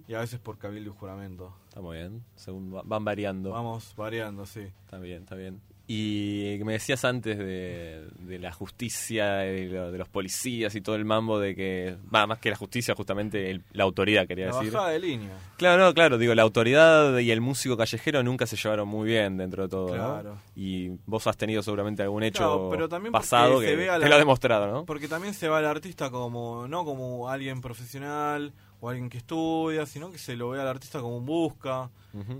y a veces por Cabildo y Juramento. Está muy bien. Según va- van variando. Vamos variando, sí. Está bien, está bien. Y me decías antes de, de la justicia, de, lo- de los policías y todo el mambo de que, va, más que la justicia, justamente el- la autoridad, quería La decir. bajada de línea. Claro, no, claro, digo, la autoridad y el músico callejero nunca se llevaron muy bien dentro de todo, Claro. ¿no? Y vos has tenido seguramente algún hecho Claro, pero también pasado que ve a te la- lo ha demostrado, ¿no? Porque también se va al artista como, no como alguien profesional o alguien que estudia, sino que se lo ve al artista como un busca,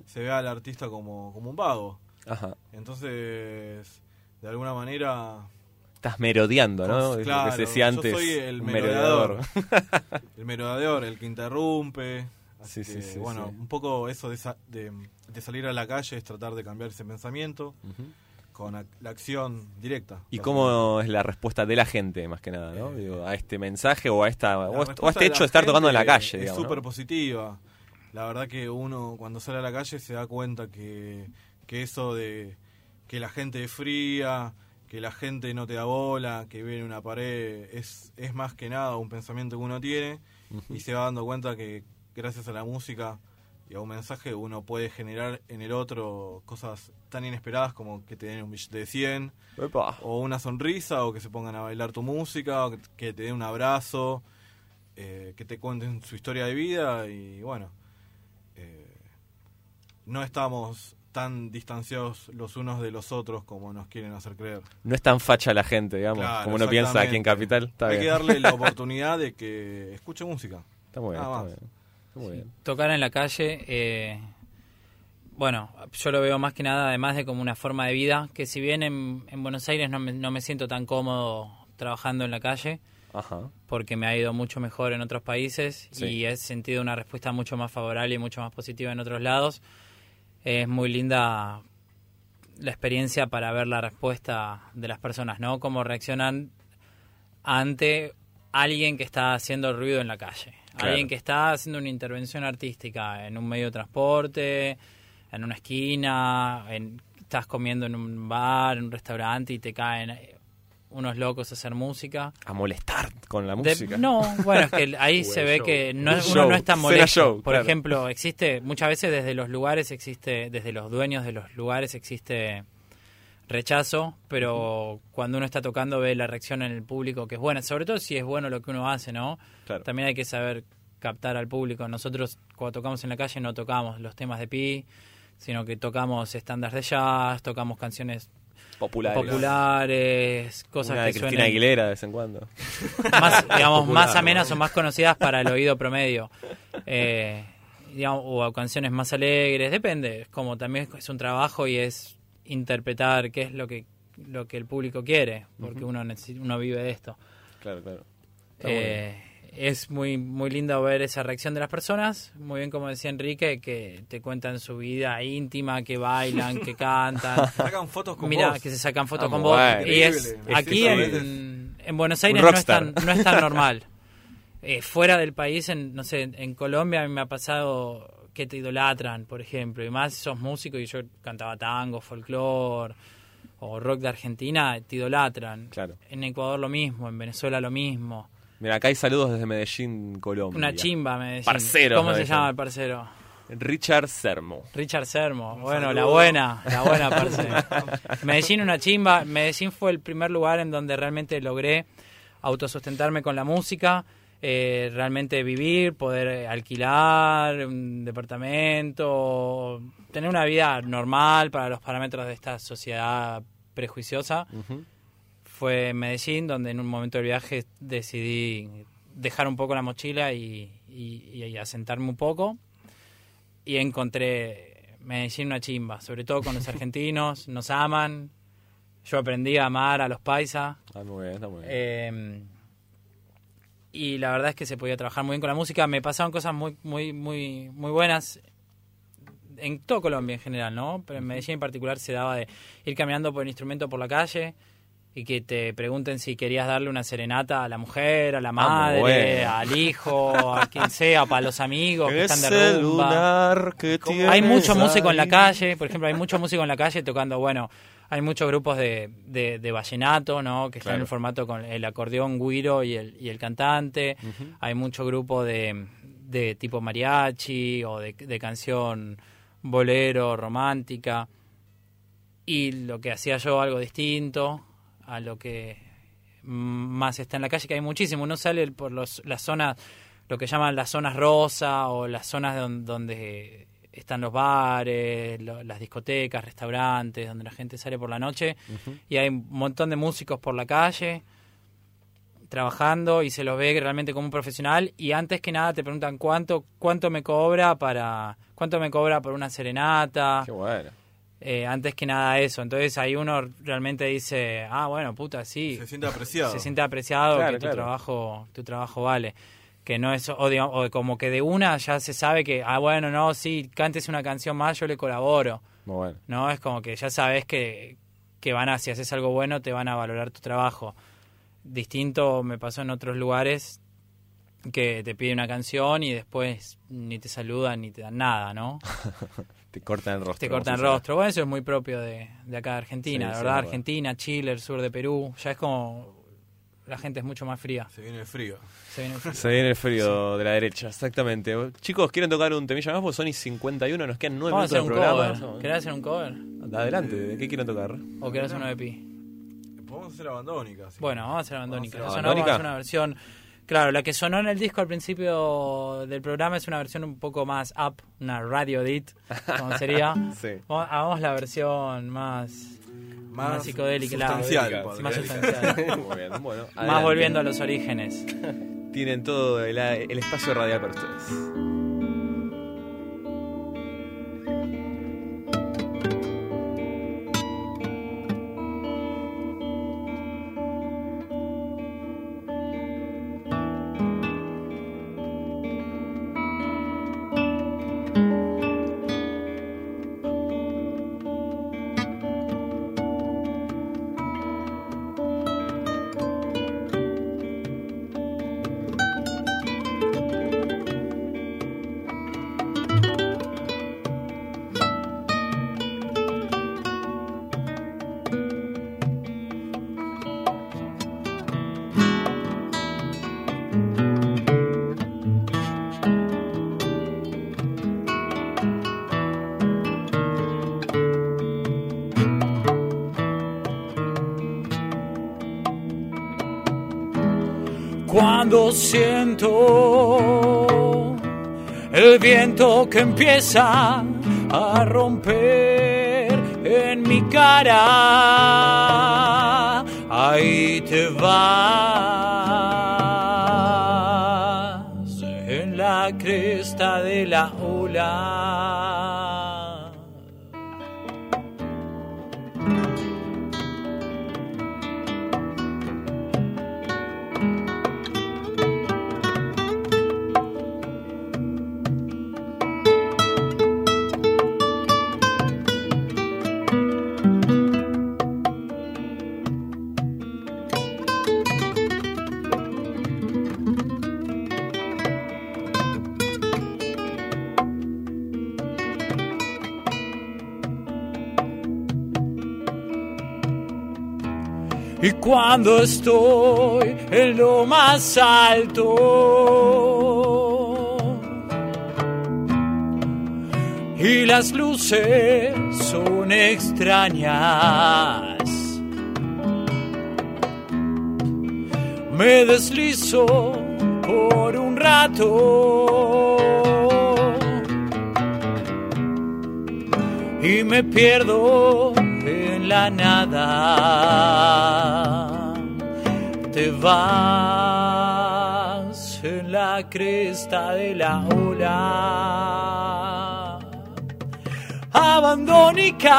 se ve al artista como, como un vago. Ajá. Entonces, de alguna manera... Estás merodeando, ¿no? Cons- Es lo claro, que se decía yo antes. soy el un merodeador. el merodeador, el que interrumpe. Así Sí, que, sí, bueno, sí. un poco eso de, sa- de, de salir a la calle es tratar de cambiar ese pensamiento Ujú. con ac- la acción directa. ¿Y cómo es la respuesta de la gente, más que nada, ¿no? Digo, a este mensaje o a esta o, a- este de hecho de estar tocando en la calle, Es digamos, ¿no? súper positiva. La verdad que uno cuando sale a la calle se da cuenta que, que eso de que la gente es fría, que la gente no te da bola, que viene una pared, es, es más que nada un pensamiento que uno tiene y se va dando cuenta que gracias a la música y a un mensaje uno puede generar en el otro cosas tan inesperadas como que te den un billete de 100 Epa. o una sonrisa o que se pongan a bailar tu música o que, que te den un abrazo eh, que te cuenten su historia de vida y bueno eh, no estamos tan distanciados los unos de los otros como nos quieren hacer creer No es tan facha la gente, digamos, Claro, como uno piensa aquí en. Capital. Está hay bien. que darle la [LAUGHS] oportunidad de que escuche música Está muy bien, Nada está más. muy bien. Está muy bien. Tocar en la calle, eh, bueno, yo lo veo más que nada además de como una forma de vida, que si bien en, en Buenos Aires no me, no me siento tan cómodo trabajando en la calle, Ajá. porque me ha ido mucho mejor en otros países Sí. y he sentido una respuesta mucho más favorable y mucho más positiva en otros lados. Es muy linda la experiencia para ver la respuesta de las personas, ¿no? Cómo reaccionan ante alguien que está haciendo ruido en la calle. Claro. Alguien que está haciendo una intervención artística en un medio de transporte, en una esquina, en, estás comiendo en un bar, en un restaurante y te caen unos locos a hacer música. A molestar con la De- música. no, bueno, es que [LAUGHS] ahí se ve show. que no, Un uno show. no es tan Cena molesto. show, Por claro. ejemplo, existe, muchas veces desde los lugares existe, desde los dueños de los lugares existe rechazo, pero cuando uno está tocando ve la reacción en el público que es buena, sobre todo si es bueno lo que uno hace, ¿no? Claro. También hay que saber captar al público. Nosotros cuando tocamos en la calle no tocamos los temas de Pi, sino que tocamos estándares de jazz, tocamos canciones Populares. populares, cosas Una que Cristina suenen Aguilera de vez en cuando. [LAUGHS] más, digamos, [LAUGHS] Popular, más ¿no? amenas o más conocidas para el [LAUGHS] oído promedio. Eh, digamos, o canciones más alegres, depende. Es como también es un trabajo y es interpretar qué es lo que lo que el público quiere, porque uno uno vive de esto. Claro, claro. Está Eh, es muy muy lindo ver esa reacción de las personas, muy bien como decía Enrique, que te cuentan su vida íntima, que bailan, que [LAUGHS] cantan. Sacan fotos con Mira, vos. que se sacan fotos Ah, con vos. Y es aquí en, en Buenos Aires no es, tan, no es tan [LAUGHS] normal. Eh, fuera del país, en, no sé, en Colombia a mí me ha pasado que te idolatran, por ejemplo, y más sos músico y yo cantaba tango, folclore o rock de Argentina, te idolatran. Claro. En Ecuador lo mismo, en Venezuela lo mismo. Mira, acá hay saludos desde Medellín, Colombia. Una chimba, me decís. Parcero, ¿Cómo se llama el parcero? Richard Sermo. Richard Sermo. Bueno, saludo. la buena, la buena [LAUGHS] parce. Medellín una chimba. Medellín fue el primer lugar en donde realmente logré autosustentarme con la música, eh, realmente vivir, poder eh, alquilar un departamento, tener una vida normal para los parámetros de esta sociedad prejuiciosa. Ujú. Fue en Medellín donde en un momento del viaje decidí dejar un poco la mochila y, y- y asentarme un poco. Y encontré Medellín una chimba, sobre todo con los [LAUGHS] argentinos, nos aman, yo aprendí a amar a los paisas Ah, muy bien, está muy bien. eh, y la verdad es que se podía trabajar muy bien con la música, me pasaron cosas muy muy muy muy buenas en todo Colombia en general, ¿no? Pero en Medellín en particular se daba de ir caminando por el instrumento por la calle y que te pregunten si querías darle una serenata a la mujer, a la madre, bueno. al hijo, a quien sea, para los amigos que están de rumba. que Hay mucho músico en la calle, por ejemplo, hay mucho músico en la calle tocando, bueno, hay muchos grupos de, de, de vallenato, ¿no? Que están en el formato con el acordeón, guiro y el, y el cantante. Hay mucho grupo de, de tipo mariachi o de, de canción bolero, romántica. y lo que hacía yo algo distinto a lo que más está en la calle, que hay muchísimo. Uno sale por los, las zonas, lo que llaman las zonas rosa o las zonas don- donde están los bares, lo- las discotecas, restaurantes, donde la gente sale por la noche y hay un montón de músicos por la calle trabajando y se los ve realmente como un profesional y antes que nada te preguntan cuánto cuánto me cobra para cuánto me cobra por una serenata Qué bueno. Eh, antes que nada eso entonces ahí uno realmente dice ah bueno puta sí Se siente apreciado. se siente apreciado Claro, que tu claro. trabajo tu trabajo vale que no es o, digamos, o como que de una ya se sabe que ah bueno no sí cantes una canción más yo le colaboro Muy bueno. no es como que ya sabes que, que van a si haces algo bueno te van a valorar tu trabajo distinto me pasó en otros lugares que te pide una canción y después ni te saludan ni te dan nada, ¿no? [LAUGHS] Te cortan el rostro. Te cortan el rostro. Bueno, eso es muy propio de, de acá de Argentina, Sí, la sí, verdad. Argentina, Chile, el sur de Perú, ya es como la gente es mucho más fría. Se viene el frío. Se viene el frío. Se viene el frío de la derecha, exactamente. Chicos, ¿quieren tocar un temilla más? Porque son y 51, nos quedan 9 Vamos minutos hacer del un programa. cover. ¿Querés hacer un cover? Adelante, ¿de qué quieren tocar? ¿O querés uno de pi? Podemos hacer abandónica. sí. Bueno, vamos a hacer Abandónica. Vamos a hacer Sonó- vamos a Abandónica. hacer una versión. Claro, la que sonó en el disco al principio del programa es una versión un poco más up, una radio edit, como sería. [LAUGHS] Sí. Vamos- Hagamos la versión más, más, Más psicodélica, más sustancial. [LAUGHS] Muy bien, bueno. más volviendo a los orígenes. Tienen todo el, el espacio radial para ustedes. Cuando siento el viento que empieza a romper en mi cara, ahí te vas estoy en lo más alto. Y las luces son extrañas, me deslizo por un rato. Y me pierdo en la nada. Te vas en la cresta de la ola. Abandónica.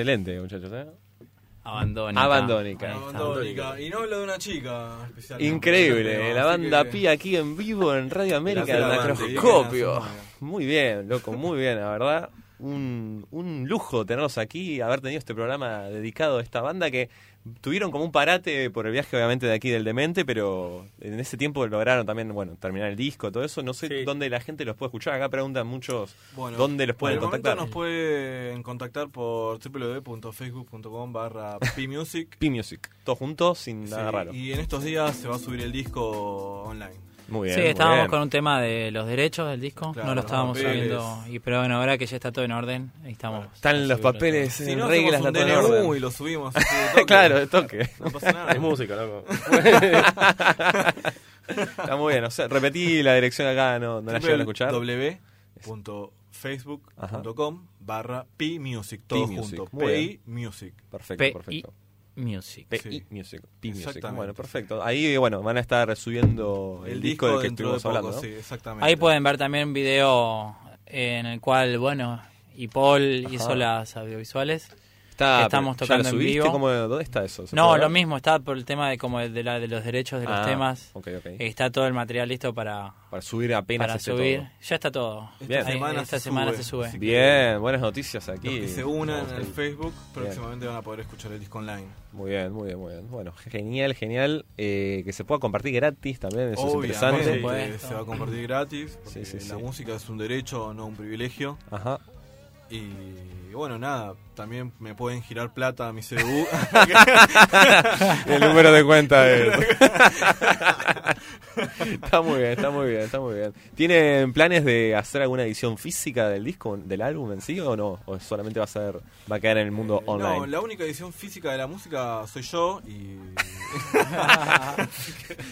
Excelente, muchachos. ¿eh? Abandónica. Abandónica. Abandónica. Y no hablo de una chica especial. Increíble, la Así banda que- Pi aquí en vivo en Radio América del Macroscopio. Muy bien, loco, muy bien, la verdad. Un, un lujo tenerlos aquí, haber tenido este programa dedicado a esta banda que tuvieron como un parate por el viaje obviamente de aquí del Demente, pero en ese tiempo lograron también, bueno, terminar el disco, todo eso. No sé dónde la gente los puede escuchar. Acá preguntan muchos Bueno, dónde los pueden contactar. nos pueden contactar por www.facebook.com barra pmusic. P-Music, todos juntos, sin Sí, nada raro. Y en estos días se va a subir el disco online. Muy bien. Sí, muy estábamos bien. con un tema de los derechos del disco, Claro, no lo estábamos sabiendo, y, pero bueno, ahora que ya está todo en orden, ahí estamos. Están los papeles Si en no, reglas, está todo en orden. y lo subimos. así de [LAUGHS] toque. claro, de toque. No pasa nada. Es música, loco. [LAUGHS] Está muy bien. O sea, repetí la dirección acá, no, no la llegan a escuchar. www.facebook.com barra pmusic, todo P-Music, junto. muy bien. P Music. Perfecto, P perfecto. Music. P Sí. Music. P Music. Bueno, perfecto. Ahí, bueno, van a estar subiendo el, El disco disco del que de estuvimos poco, hablando, ¿no? sí, exactamente. Ahí pueden ver también un video en el cual, bueno, y Paul Ajá. hizo las audiovisuales. Está, Estamos pero, ¿ya tocando lo en vivo. ¿Cómo- ¿Dónde está eso? ¿Se No, lo mismo, está por el tema de como de, la, de los derechos de los Ah, temas. ok, ok. Está todo el material listo para, Para subir apenas para subir. todo. Ya está todo. Esta Bien. Ahí- semana esta se semana sube, se sube. Bien, buenas noticias aquí. Los que se unan en el. Facebook próximamente van a poder escuchar el disco online. Muy bien, muy bien, muy bien. Bueno, genial, genial. Eh, que se pueda compartir gratis también, eso es Obviamente interesante. supuesto. se va a compartir gratis, porque Sí, sí, la sí. música es un derecho, no un privilegio. Ajá. Y bueno, nada, también me pueden girar plata a mi CBU. [LAUGHS] El número de cuenta es. está muy bien, está muy bien, está muy bien. ¿Tienen planes de hacer alguna edición física del disco, del álbum en sí o no? ¿O solamente va a ser, va a quedar en el mundo online? no, la única edición física de la música soy yo y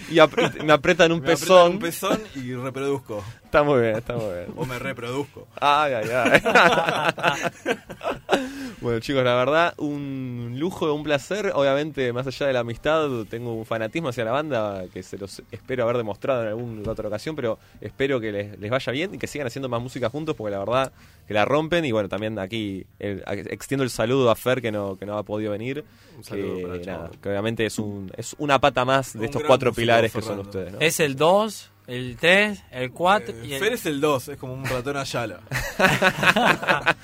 [LAUGHS] Y ap- me apretan un me apretan un pezón y reproduzco. Está muy bien, está muy bien. O me reproduzco. Ay, ay, ay. [LAUGHS] bueno, chicos, la verdad, un lujo, un placer. Obviamente, más allá de la amistad, tengo un fanatismo hacia la banda que se los espero haber demostrado en alguna otra ocasión, pero espero que les, les vaya bien y que sigan haciendo más música juntos, porque la verdad que la rompen. Y bueno, también aquí el- extiendo el saludo a Fer, que no, que no ha podido venir. Un saludo que, nada, que obviamente es, un, es una pata más de Un estos cuatro pilares que son ustedes. ¿no? Es el 2, el 3, el 4 y Eh, el... Fer es el 2, es como un ratón Ayala. [LAUGHS]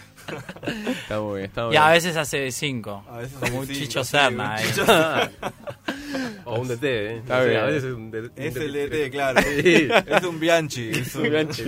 Está muy bien, está muy Y a bien. veces hace 5. A veces Como un sí, Chicho sí, Serna. un Serna. [LAUGHS] O un DT, ¿eh? Está bien. A veces es un DT. Es un el DT. DT, [LAUGHS] claro. Sí. Es un Bianchi. Es un Bianchi.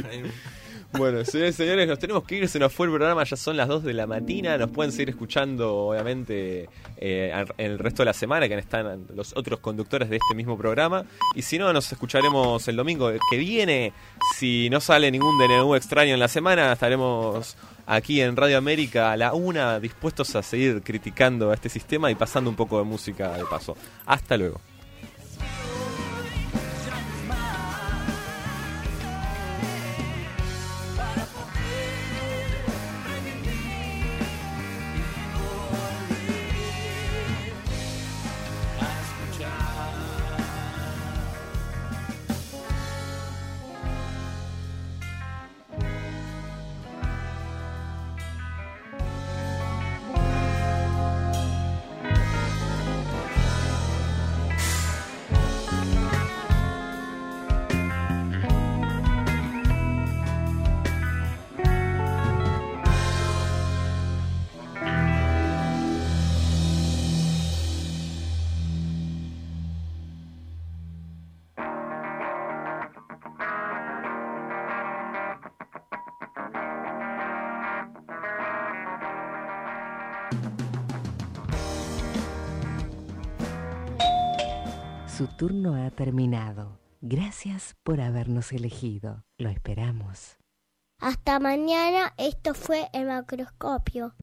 Bueno, señores señores, nos tenemos que ir, se nos fue el programa, ya son las 2 de la mañana, nos pueden seguir escuchando obviamente eh, el resto de la semana, que están los otros conductores de este mismo programa, y si no, nos escucharemos el domingo que viene, si no sale ningún DNU extraño en la semana, estaremos aquí en Radio América a la una, dispuestos a seguir criticando a este sistema y pasando un poco de música de paso. Hasta luego. Turno ha terminado. Gracias por habernos elegido. Lo esperamos. Hasta mañana, esto fue el macroscopio.